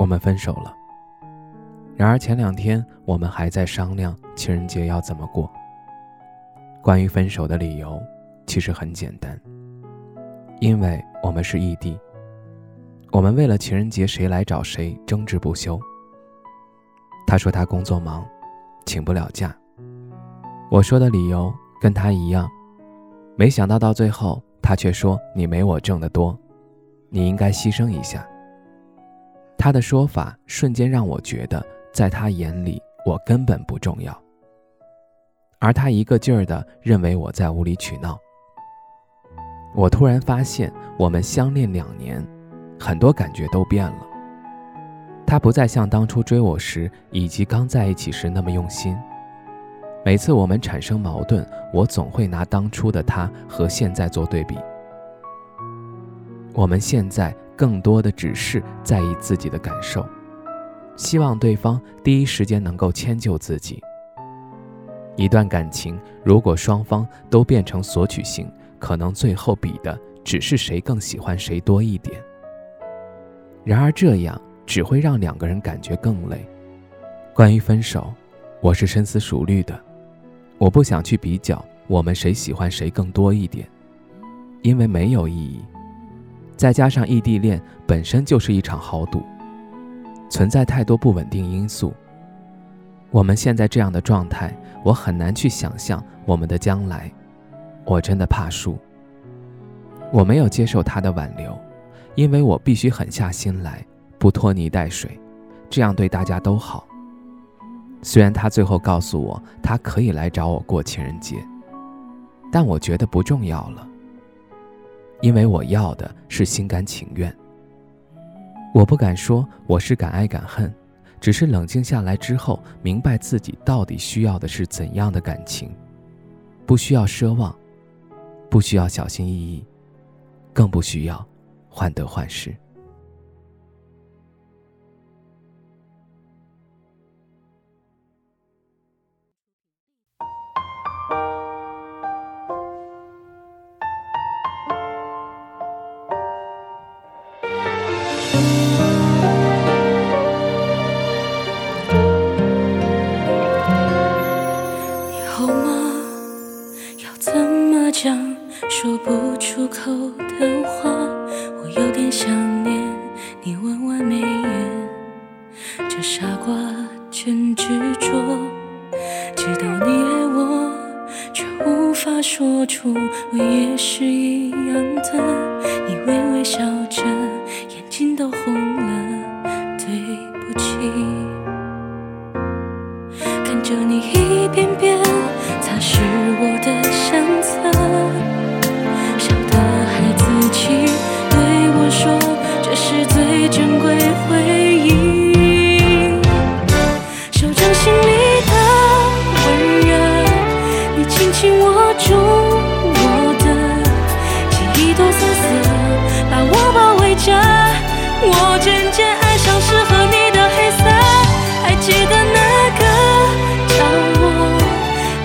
我们分手了。然而前两天我们还在商量情人节要怎么过。关于分手的理由，其实很简单，因为我们是异地。我们为了情人节谁来找谁争执不休。他说他工作忙，请不了假。我说的理由跟他一样，没想到到最后他却说你没我挣得多，你应该牺牲一下。他的说法瞬间让我觉得，在他眼里我根本不重要，而他一个劲儿的认为我在无理取闹。我突然发现，我们相恋两年，很多感觉都变了。他不再像当初追我时以及刚在一起时那么用心。每次我们产生矛盾，我总会拿当初的他和现在做对比。我们现在。更多的只是在意自己的感受，希望对方第一时间能够迁就自己。一段感情如果双方都变成索取型，可能最后比的只是谁更喜欢谁多一点。然而这样只会让两个人感觉更累。关于分手，我是深思熟虑的，我不想去比较我们谁喜欢谁更多一点，因为没有意义。再加上异地恋本身就是一场豪赌，存在太多不稳定因素。我们现在这样的状态，我很难去想象我们的将来。我真的怕输。我没有接受他的挽留，因为我必须狠下心来，不拖泥带水，这样对大家都好。虽然他最后告诉我他可以来找我过情人节，但我觉得不重要了。因为我要的是心甘情愿。我不敢说我是敢爱敢恨，只是冷静下来之后，明白自己到底需要的是怎样的感情，不需要奢望，不需要小心翼翼，更不需要患得患失。说不出口的话，我有点想念你弯弯眉眼，这傻瓜真执着，知道你爱我，却无法说出我也是一样的。你微微笑着，眼睛都红了，对不起，看着你一遍遍擦拭我的相册。我渐渐爱上适合你的黑色，还记得那个角落，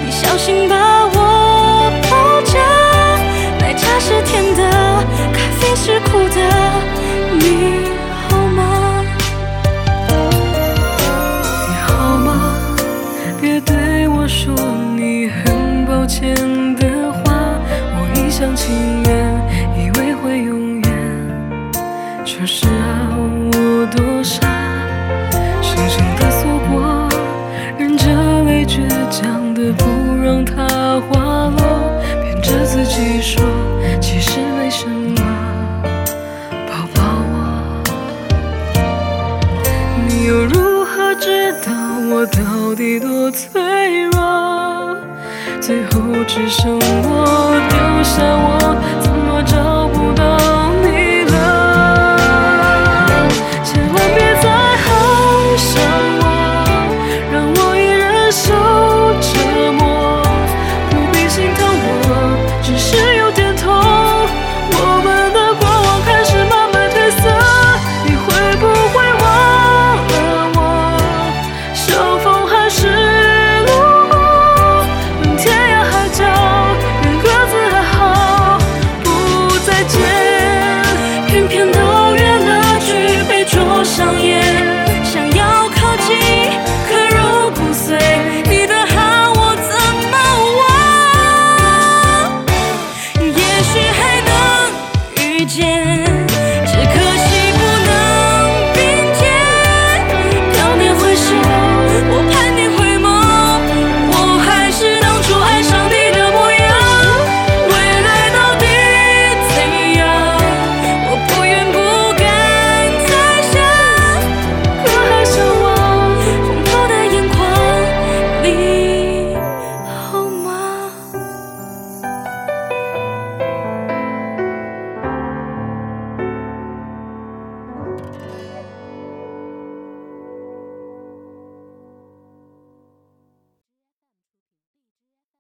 你小心把我抱着。奶茶是甜的，咖啡是苦的，你好吗？你好吗？别对我说你很抱歉的话，我一厢情细说其实没什么，抱抱我。你又如何知道我到底多脆弱？最后只剩我，丢下我，怎么找